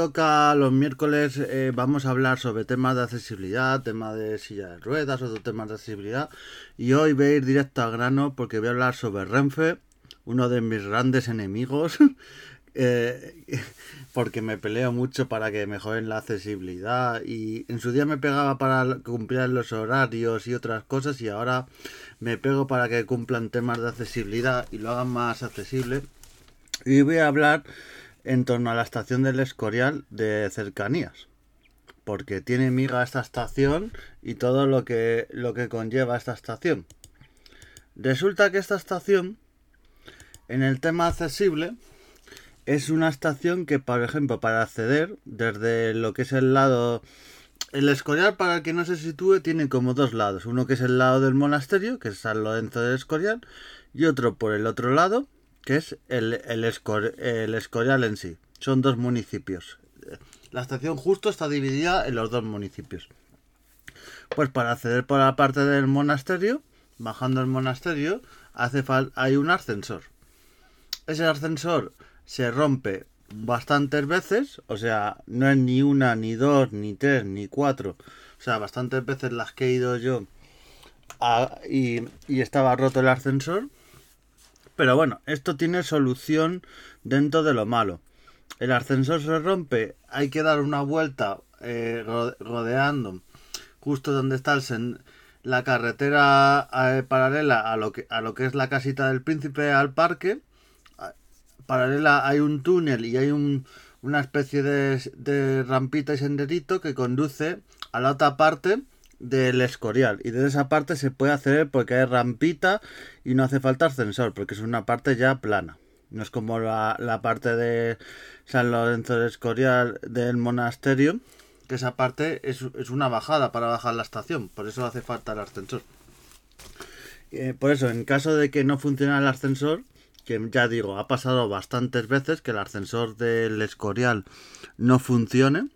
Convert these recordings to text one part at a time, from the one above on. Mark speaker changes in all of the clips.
Speaker 1: Toca los miércoles, eh, vamos a hablar sobre temas de accesibilidad, temas de silla de ruedas, otros temas de accesibilidad. Y hoy voy a ir directo al grano porque voy a hablar sobre Renfe, uno de mis grandes enemigos. eh, porque me peleo mucho para que mejoren la accesibilidad y en su día me pegaba para cumplir los horarios y otras cosas y ahora me pego para que cumplan temas de accesibilidad y lo hagan más accesible y voy a hablar en torno a la estación del Escorial de cercanías porque tiene miga esta estación y todo lo que lo que conlleva esta estación resulta que esta estación en el tema accesible es una estación que, por ejemplo, para acceder desde lo que es el lado... El Escorial, para que no se sitúe, tiene como dos lados. Uno que es el lado del monasterio, que es San Lorenzo del Escorial, y otro por el otro lado, que es el, el, Escor el Escorial en sí. Son dos municipios. La estación justo está dividida en los dos municipios. Pues para acceder por la parte del monasterio, bajando el monasterio, hace hay un ascensor. Ese ascensor se rompe bastantes veces, o sea, no es ni una, ni dos, ni tres, ni cuatro, o sea, bastantes veces las que he ido yo a, y, y, estaba roto el ascensor. Pero bueno, esto tiene solución dentro de lo malo. El ascensor se rompe, hay que dar una vuelta eh, rodeando justo donde está el la carretera eh, paralela a lo, que, a lo que es la casita del príncipe al parque paralela hay un túnel y hay un, una especie de, de, rampita y senderito que conduce a la otra parte del escorial. Y desde esa parte se puede hacer porque hay rampita y no hace falta ascensor porque es una parte ya plana. No es como la, la parte de San Lorenzo del Escorial del monasterio que esa parte es, es, una bajada para bajar la estación. Por eso hace falta el ascensor. Eh, por eso en caso de que no funcione el ascensor que ya digo, ha pasado bastantes veces que el ascensor del Escorial no funcione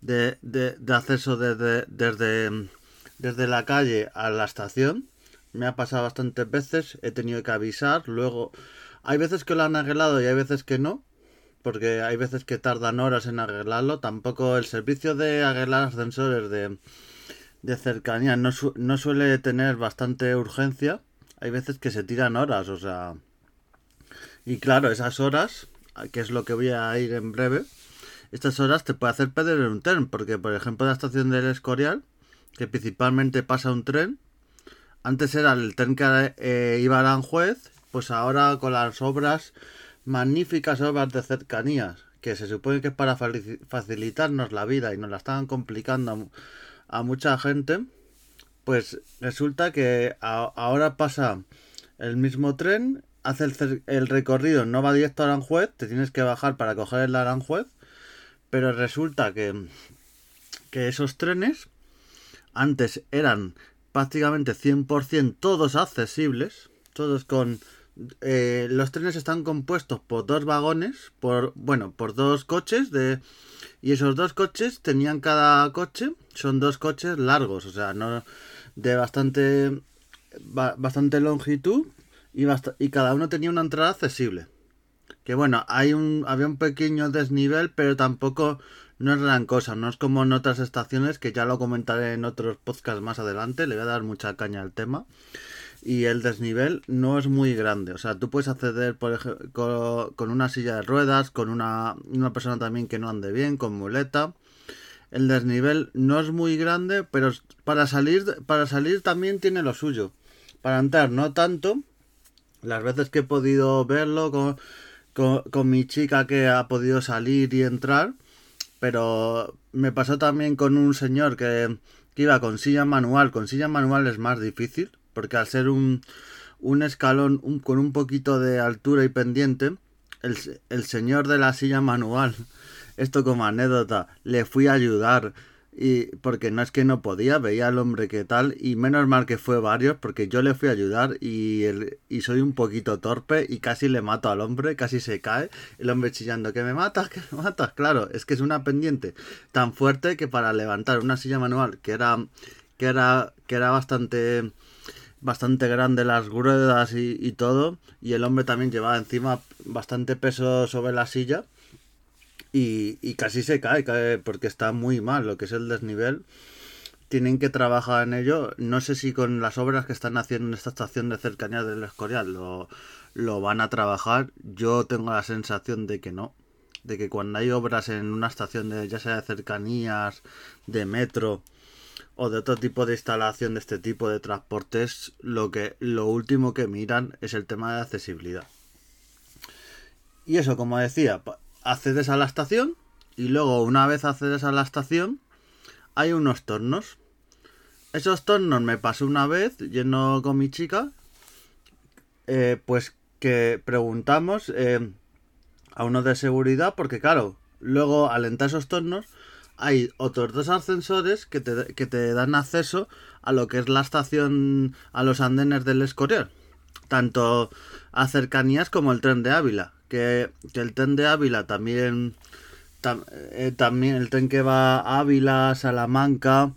Speaker 1: de, de, de acceso desde, desde, desde la calle a la estación. Me ha pasado bastantes veces, he tenido que avisar, luego hay veces que lo han arreglado y hay veces que no, porque hay veces que tardan horas en arreglarlo. Tampoco el servicio de arreglar ascensores de, de cercanía no, su, no suele tener bastante urgencia. Hay veces que se tiran horas, o sea, y claro, esas horas, que es lo que voy a ir en breve, estas horas te puede hacer perder un tren, porque por ejemplo la estación del Escorial, que principalmente pasa un tren, antes era el tren que eh, iba a Aranjuez, pues ahora con las obras, magníficas obras de cercanías, que se supone que es para facilitarnos la vida y nos la estaban complicando a, mucha gente, pues resulta que ahora pasa el mismo tren hace el, el, recorrido, no va directo a Aranjuez, te tienes que bajar para coger el Aranjuez, pero resulta que, que esos trenes antes eran prácticamente 100% todos accesibles, todos con... Eh, los trenes están compuestos por dos vagones, por bueno, por dos coches de y esos dos coches tenían cada coche son dos coches largos, o sea, no de bastante bastante longitud y, y cada uno tenía una entrada accesible. Que bueno, hay un, había un pequeño desnivel, pero tampoco no es gran cosa. No es como en otras estaciones, que ya lo comentaré en otros podcasts más adelante. Le voy a dar mucha caña al tema. Y el desnivel no es muy grande. O sea, tú puedes acceder por ejemplo, con, una silla de ruedas, con una, una persona también que no ande bien, con muleta. El desnivel no es muy grande, pero para salir, para salir también tiene lo suyo. Para entrar no tanto, las veces que he podido verlo con, con, con, mi chica que ha podido salir y entrar, pero me pasó también con un señor que, que iba con silla manual. Con silla manual es más difícil, porque al ser un, un escalón con un poquito de altura y pendiente, el, el señor de la silla manual, esto como anécdota, le fui a ayudar y porque no es que no podía, veía al hombre que tal y menos mal que fue varios porque yo le fui a ayudar y, el, y soy un poquito torpe y casi le mato al hombre, casi se cae, el hombre chillando que me matas, que me matas, claro, es que es una pendiente tan fuerte que para levantar una silla manual que era que era que era bastante bastante grande las ruedas y, y todo y el hombre también llevaba encima bastante peso sobre la silla y, y casi se cae, porque está muy mal lo que es el desnivel tienen que trabajar en ello. No sé si con las obras que están haciendo en esta estación de cercanía del Escorial lo, lo van a trabajar. Yo tengo la sensación de que no. De que cuando hay obras en una estación de ya sea de cercanías, de metro o de otro tipo de instalación de este tipo de transportes, lo que lo último que miran es el tema de accesibilidad. Y eso, como decía, accedes a la estación y luego una vez accedes a la estación hay unos tornos. Esos tornos me pasó una vez, yendo con mi chica, eh, pues que preguntamos eh, a uno de seguridad, porque claro, luego al entrar esos tornos hay otros dos ascensores que te, que te dan acceso a lo que es la estación, a los andenes del Escorial. Tanto a cercanías como el tren de Ávila. Que, que el tren de Ávila también eh, también el tren que va a Ávila, Salamanca,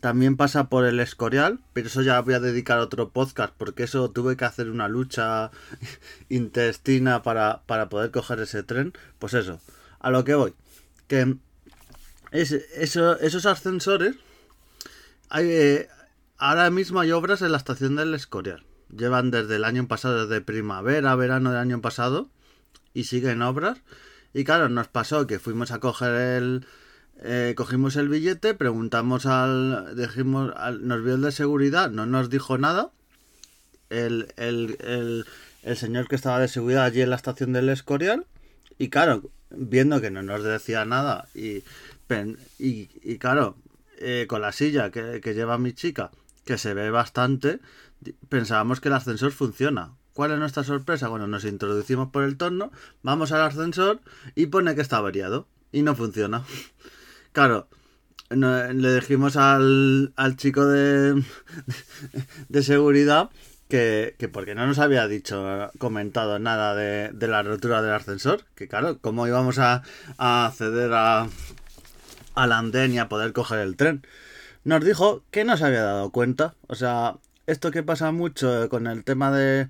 Speaker 1: también pasa por el Escorial, pero eso ya voy a dedicar otro podcast porque eso tuve que hacer una lucha intestina para, para poder coger ese tren. Pues eso, a lo que voy. Que es, eso, esos ascensores, hay, eh, ahora mismo hay obras en la estación del Escorial. Llevan desde el año pasado, desde primavera, verano del año pasado, y siguen obras. Y claro, nos pasó que fuimos a coger el... Eh, cogimos el billete, preguntamos al... Dijimos, nos vio el de seguridad, no nos dijo nada. El, el, el, señor que estaba de seguridad allí en la estación del Escorial. Y claro, viendo que no nos decía nada y, y, y claro, eh, con la silla que, que lleva mi chica, que se ve bastante, pensábamos que el ascensor funciona. ¿Cuál es nuestra sorpresa? Bueno, nos introducimos por el torno, vamos al ascensor y pone que está variado y no funciona. Claro, le dijimos al, al chico de, de seguridad que, que, porque no nos había dicho, comentado nada de, la rotura del ascensor, que claro, ¿cómo íbamos a, a acceder a, al andén y a poder coger el tren? Nos dijo que no se había dado cuenta, o sea, esto que pasa mucho con el tema de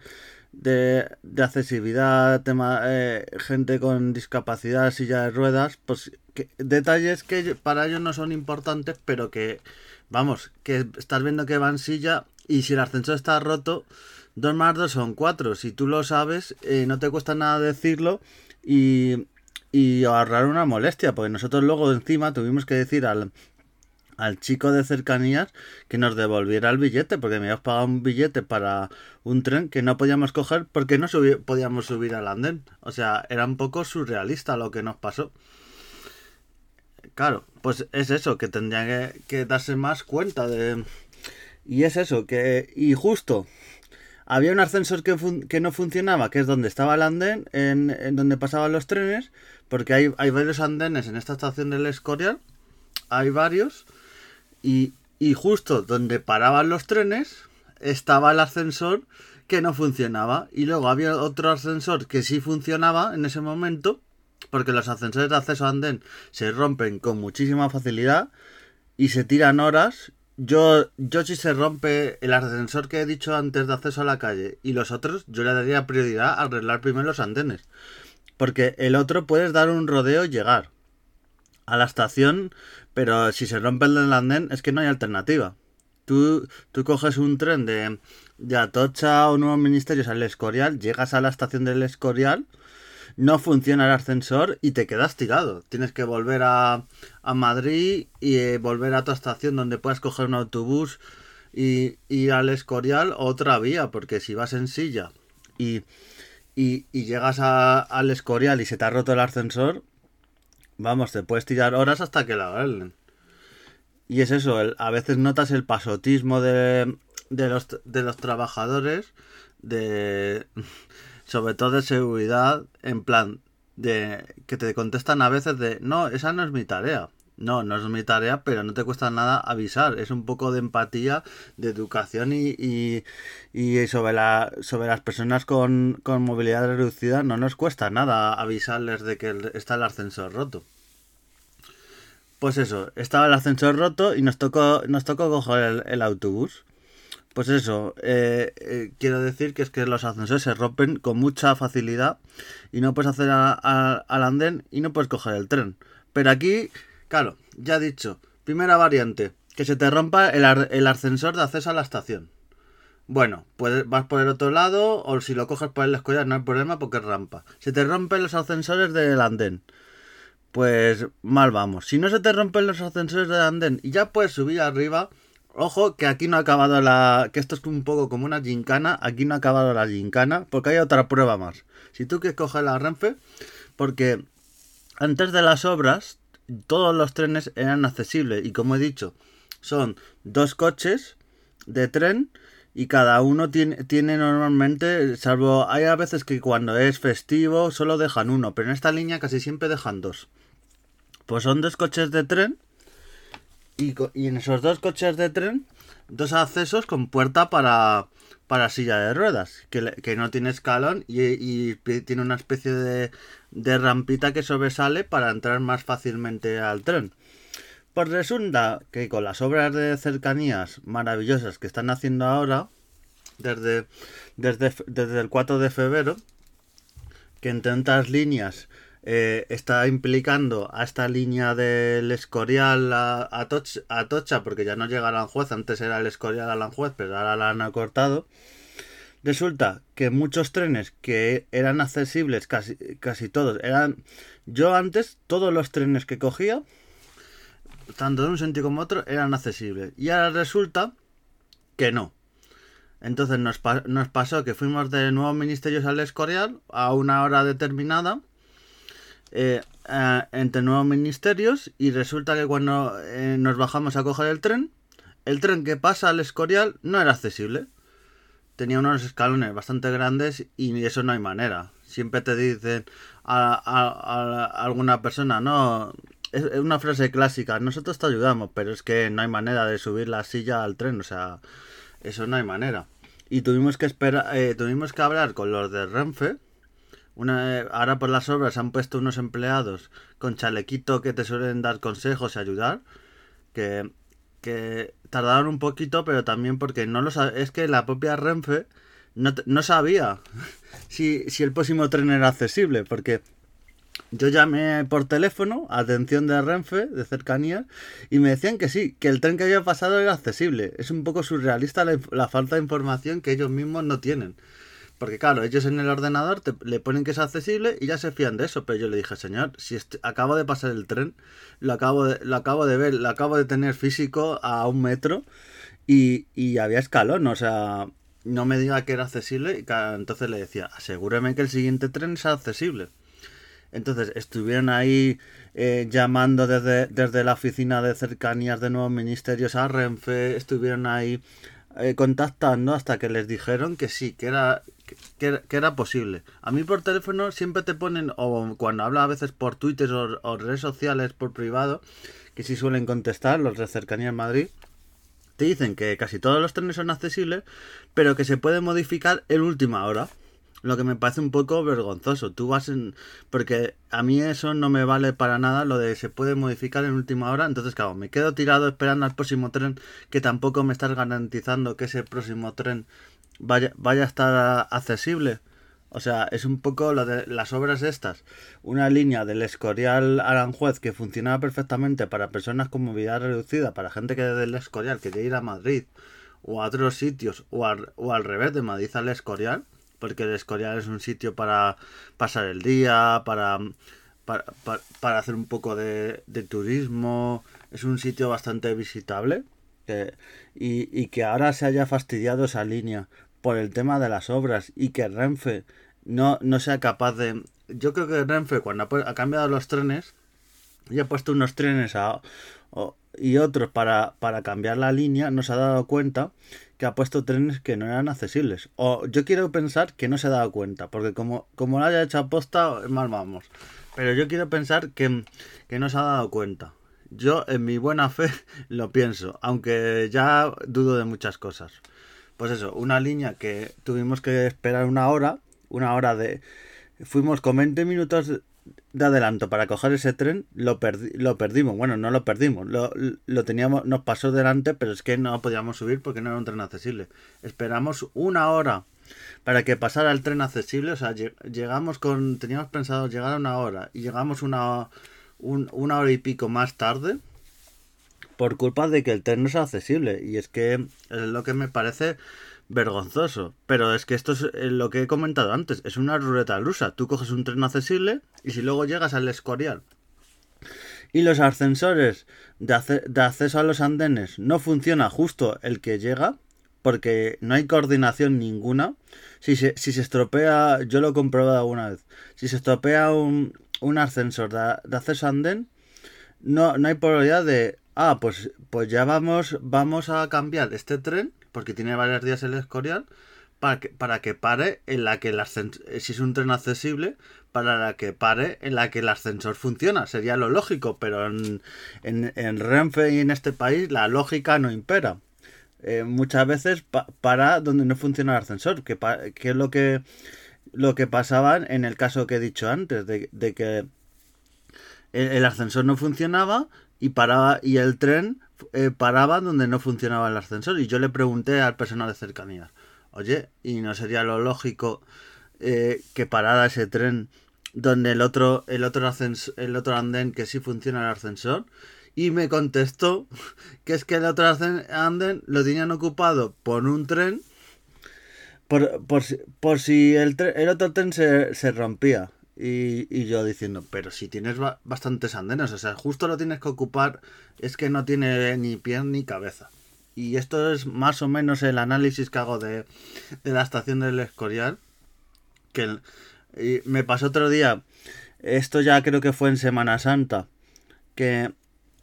Speaker 1: de, de accesibilidad, tema, eh, gente con discapacidad, silla de ruedas, pues detalles que para ellos no son importantes, pero que, vamos, que estás viendo que va en silla y si el ascensor está roto, 2 más 2 son 4. Si tú lo sabes, eh, no te cuesta nada decirlo y, y ahorrar una molestia, porque nosotros luego encima tuvimos que decir al, al chico de cercanías que nos devolviera el billete, porque me habíamos pagado un billete para un tren que no podíamos coger porque no podíamos subir al andén. O sea, era un poco surrealista lo que nos pasó. Claro, pues es eso, que tendría que, darse más cuenta de... Y es eso, que... Y justo, había un ascensor que, que no funcionaba, que es donde estaba el andén, en, en donde pasaban los trenes, porque hay, hay varios andenes en esta estación del Escorial, hay varios, y, justo donde paraban los trenes estaba el ascensor que no funcionaba. Y luego había otro ascensor que sí funcionaba en ese momento, porque los ascensores de acceso a andén se rompen con muchísima facilidad y se tiran horas. Yo, yo si se rompe el ascensor que he dicho antes de acceso a la calle y los otros, yo le daría prioridad a arreglar primero los andenes. Porque el otro puedes dar un rodeo y llegar a la estación pero si se rompe el andén, es que no hay alternativa. Tú, tú coges un tren de, de Atocha o Nuevos Ministerios al Escorial, llegas a la estación del Escorial, no funciona el ascensor y te quedas tirado. Tienes que volver a, a Madrid y eh, volver a tu estación donde puedas coger un autobús y ir al Escorial otra vía, porque si vas en silla y, y, y llegas a, al Escorial y se te ha roto el ascensor, Vamos, te puedes tirar horas hasta que la arreglen. Y es eso, a veces notas el pasotismo de, de, los, de los trabajadores, de sobre todo de seguridad, en plan, de que te contestan a veces de, no, esa no es mi tarea. No, no es mi tarea, pero no te cuesta nada avisar. Es un poco de empatía, de educación y, y, sobre, la, sobre las personas con, con, movilidad reducida no nos cuesta nada avisarles de que está el ascensor roto. Pues eso, estaba el ascensor roto y nos tocó, nos tocó coger el, autobús. Pues eso, eh, eh, quiero decir que es que los ascensores se rompen con mucha facilidad y no puedes hacer al andén y no puedes coger el tren. Pero aquí, claro, ya dicho, primera variante, que se te rompa el, el ascensor de acceso a la estación. Bueno, pues vas por el otro lado o si lo coges por el escollar no hay problema porque es rampa. Se te rompen los ascensores del andén. Pues mal vamos. Si no se te rompen los ascensores del andén y ya puedes subir arriba, ojo que aquí no ha acabado la... que esto es un poco como una gincana, aquí no ha acabado la gincana porque hay otra prueba más. Si tú quieres coger la Renfe, porque antes de las obras todos los trenes eran accesibles y como he dicho, son dos coches de tren y cada uno tiene, tiene normalmente, salvo hay a veces que cuando es festivo solo dejan uno, pero en esta línea casi siempre dejan dos. Pues son dos coches de tren y, en esos dos coches de tren, dos accesos con puerta para, para silla de ruedas, que, no tiene escalón y, tiene una especie de, de rampita que sobresale para entrar más fácilmente al tren. Pues resulta que con las obras de cercanías maravillosas que están haciendo ahora, desde, desde, desde el 4 de febrero, que en tantas líneas eh, está implicando a esta línea del Escorial a, Tocha, porque ya no llega Aranjuez, antes era el Escorial a Aranjuez, pero ahora la han acortado. Resulta que muchos trenes que eran accesibles, casi, casi todos, eran... Yo antes, todos los trenes que cogía, tanto de un sentido como otro, eran accesibles. Y ahora resulta que no. Entonces nos, nos pasó que fuimos de nuevos ministerios al Escorial a una hora determinada. Eh, entre nuevos ministerios y resulta que cuando eh, nos bajamos a coger el tren, el tren que pasa al Escorial no era accesible. Tenía unos escalones bastante grandes y eso no hay manera. Siempre te dicen a, a alguna persona, no, es una frase clásica, nosotros te ayudamos, pero es que no hay manera de subir la silla al tren, o sea, eso no hay manera. Y tuvimos que esperar, eh, tuvimos que hablar con los de Renfe. Una, ahora por las obras han puesto unos empleados con chalequito que te suelen dar consejos y ayudar. Que, que tardaron un poquito, pero también porque no lo es que la propia Renfe no, no sabía si, si el próximo tren era accesible, porque yo llamé por teléfono, atención de Renfe, de cercanía, y me decían que sí, que el tren que había pasado era accesible. Es un poco surrealista la, falta de información que ellos mismos no tienen. Porque claro, ellos en el ordenador te, le ponen que es accesible y ya se fían de eso. Pero yo le dije, señor, si acabo de pasar el tren, lo acabo de, lo acabo de ver, lo acabo de tener físico a un metro y, y había escalón, o sea, no me diga que era accesible. Y entonces le decía, asegúreme que el siguiente tren sea accesible. Entonces estuvieron ahí eh, llamando desde, desde la oficina de cercanías de nuevos ministerios a Renfe, estuvieron ahí eh, contactando hasta que les dijeron que sí, que era, que, era posible. A mí por teléfono siempre te ponen, o cuando habla a veces por Twitter o, redes sociales por privado, que sí suelen contestar los de cercanías en Madrid, te dicen que casi todos los trenes son accesibles, pero que se puede modificar en última hora lo que me parece un poco vergonzoso. Tú vas en... Porque a mí eso no me vale para nada, lo de se puede modificar en última hora. Entonces, claro, me quedo tirado esperando al próximo tren que tampoco me estás garantizando que ese próximo tren vaya, vaya a estar accesible. O sea, es un poco lo de las obras estas. Una línea del Escorial Aranjuez que funcionaba perfectamente para personas con movilidad reducida, para gente que del Escorial quiere ir a Madrid o a otros sitios, o o al revés de Madrid al Escorial porque el Escorial es un sitio para pasar el día, para, para, hacer un poco de, turismo, es un sitio bastante visitable y, y, que ahora se haya fastidiado esa línea por el tema de las obras y que Renfe no, no sea capaz de... Yo creo que Renfe cuando ha, cambiado los trenes y ha puesto unos trenes a, y otros para, para cambiar la línea, no se ha dado cuenta que ha puesto trenes que no eran accesibles. O yo quiero pensar que no se ha dado cuenta, porque como, como lo haya hecho aposta, mal vamos. Pero yo quiero pensar que, que no se ha dado cuenta. Yo en mi buena fe lo pienso, aunque ya dudo de muchas cosas. Pues eso, una línea que tuvimos que esperar una hora, una hora de... Fuimos con 20 minutos de adelanto para coger ese tren, lo, lo perdimos. Bueno, no lo perdimos, lo, lo, teníamos, nos pasó delante, pero es que no podíamos subir porque no era un tren accesible. Esperamos una hora para que pasara el tren accesible, o sea, llegamos con, teníamos pensado llegar a una hora y llegamos una, una hora y pico más tarde por culpa de que el tren no es accesible. Y es que es lo que me parece vergonzoso. Pero es que esto es eh, lo que he comentado antes, es una ruleta rusa. Tú coges un tren accesible y si luego llegas al Escorial y los ascensores de, de acceso a los andenes no funciona justo el que llega, porque no hay coordinación ninguna. Si se, si se estropea, yo lo he comprobado alguna vez, si se estropea un, un ascensor de, de, acceso a andén, no, no hay probabilidad de, ah, pues, pues ya vamos, vamos a cambiar este tren porque tiene varios días el Escorial, para que, para que pare en la que el ascensor, si es un tren accesible, para la que pare en la que el ascensor funciona. Sería lo lógico, pero en, en, Renfe y en este país la lógica no impera. Eh, muchas veces para donde no funciona el ascensor, que, que, es lo que, lo que pasaba en el caso que he dicho antes, de, que el, ascensor no funcionaba y paraba y el tren eh, paraba donde no funcionaba el ascensor. Y yo le pregunté al personal de cercanías, oye, ¿y no sería lo lógico eh, que parara ese tren donde el otro, el otro el otro andén que sí funciona el ascensor? Y me contestó que es que el otro andén lo tenían ocupado por un tren por, por, por si el, el otro tren se, se rompía. Y, yo diciendo, pero si tienes bastantes andenes, o sea, justo lo tienes que ocupar, es que no tiene ni pie ni cabeza. Y esto es más o menos el análisis que hago de, la estación del Escorial. Que me pasó otro día, esto ya creo que fue en Semana Santa, que,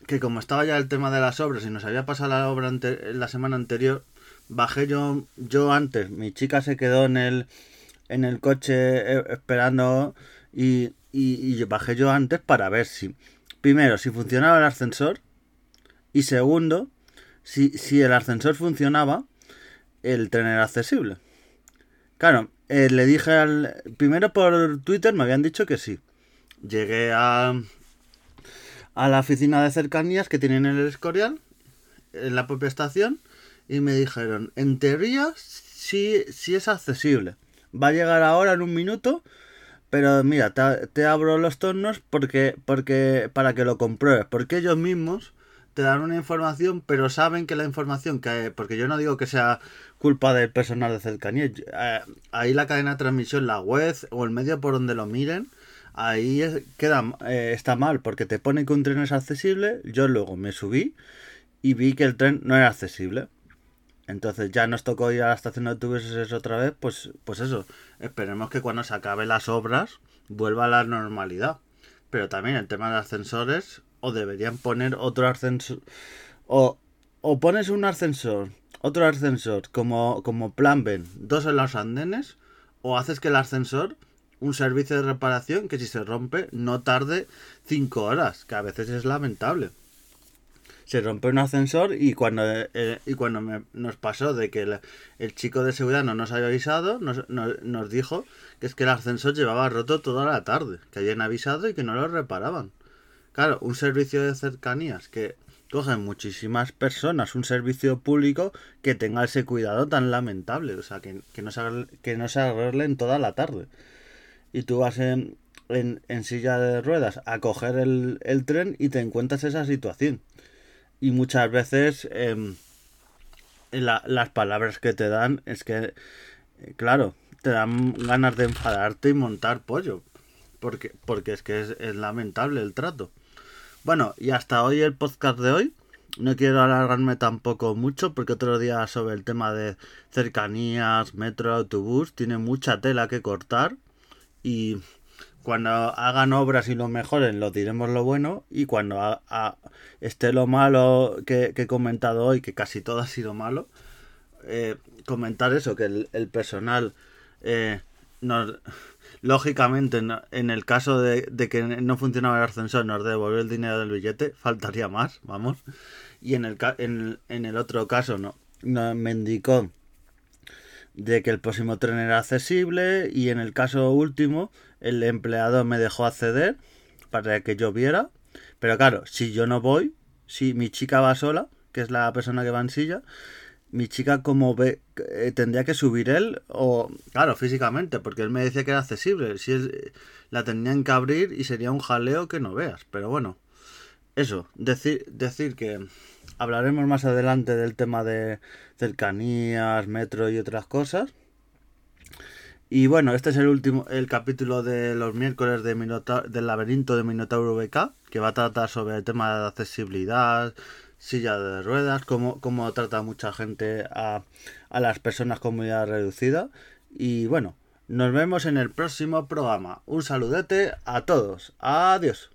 Speaker 1: que como estaba ya el tema de las obras y nos había pasado la obra la semana anterior, bajé yo, yo antes, mi chica se quedó en el, en el coche eh, esperando y, y, bajé yo antes para ver si, primero, si funcionaba el ascensor y segundo, si, si el ascensor funcionaba, el tren era accesible. Claro, eh, le dije al... Primero por Twitter me habían dicho que sí. Llegué a, a la oficina de cercanías que tienen en el Escorial, en la propia estación, y me dijeron, en teoría sí, sí es accesible. Va a llegar ahora en un minuto pero mira, te, abro los tornos porque, porque, para que lo compruebes. Porque ellos mismos te dan una información, pero saben que la información que... Porque yo no digo que sea culpa del personal de cercanía. Eh, ahí la cadena de transmisión, la web o el medio por donde lo miren, ahí queda, eh, está mal porque te pone que un tren es accesible. Yo luego me subí y vi que el tren no era accesible. Entonces ya nos tocó ir a la estación de autobuses otra vez, pues, pues eso, esperemos que cuando se acaben las obras vuelva a la normalidad. Pero también el tema de ascensores, o deberían poner otro ascensor, o, o pones un ascensor, otro ascensor como, como plan B, dos en los andenes, o haces que el ascensor, un servicio de reparación que si se rompe no tarde cinco horas, que a veces es lamentable se rompe un ascensor y cuando, eh, y cuando nos pasó de que el, chico de seguridad no nos había avisado, nos, nos, dijo que es que el ascensor llevaba roto toda la tarde, que habían avisado y que no lo reparaban. Claro, un servicio de cercanías que cogen muchísimas personas, un servicio público que tenga ese cuidado tan lamentable, o sea, que, que no, se, que no se arreglen toda la tarde. Y tú vas en, en, en silla de ruedas a coger el, el tren y te encuentras esa situación y muchas veces em, las palabras que te dan es que, eh, claro, te dan ganas de enfadarte y montar pollo. Porque, porque es que es, lamentable el trato. Bueno, y hasta hoy el podcast de hoy. No quiero alargarme tampoco mucho porque otro día sobre el tema de cercanías, metro, autobús, tiene mucha tela que cortar. Y cuando hagan obras y lo mejoren, lo diremos lo bueno. Y cuando esté lo malo que, he comentado hoy, que casi todo ha sido malo, eh, comentar eso, que el, personal eh, lógicamente en el caso de, que no funcionaba el ascensor nos devolvió el dinero del billete, faltaría más, vamos. Y en el, en, el otro caso no, me indicó de que el próximo tren era accesible y en el caso último el empleado me dejó acceder para que yo viera. Pero claro, si yo no voy, si mi chica va sola, que es la persona que va en silla, mi chica como ve eh, tendría que subir él o claro físicamente porque él me decía que era accesible. Si la tendrían que abrir y sería un jaleo que no veas. Pero bueno eso decir decir que hablaremos más adelante del tema de cercanías metro y otras cosas y bueno este es el último el capítulo de los miércoles de del laberinto de Minotauro BK que va a tratar sobre el tema de accesibilidad silla de ruedas, cómo, cómo trata mucha gente a, a las personas con movilidad reducida. Y bueno, nos vemos en el próximo programa. Un saludete a todos. Adiós.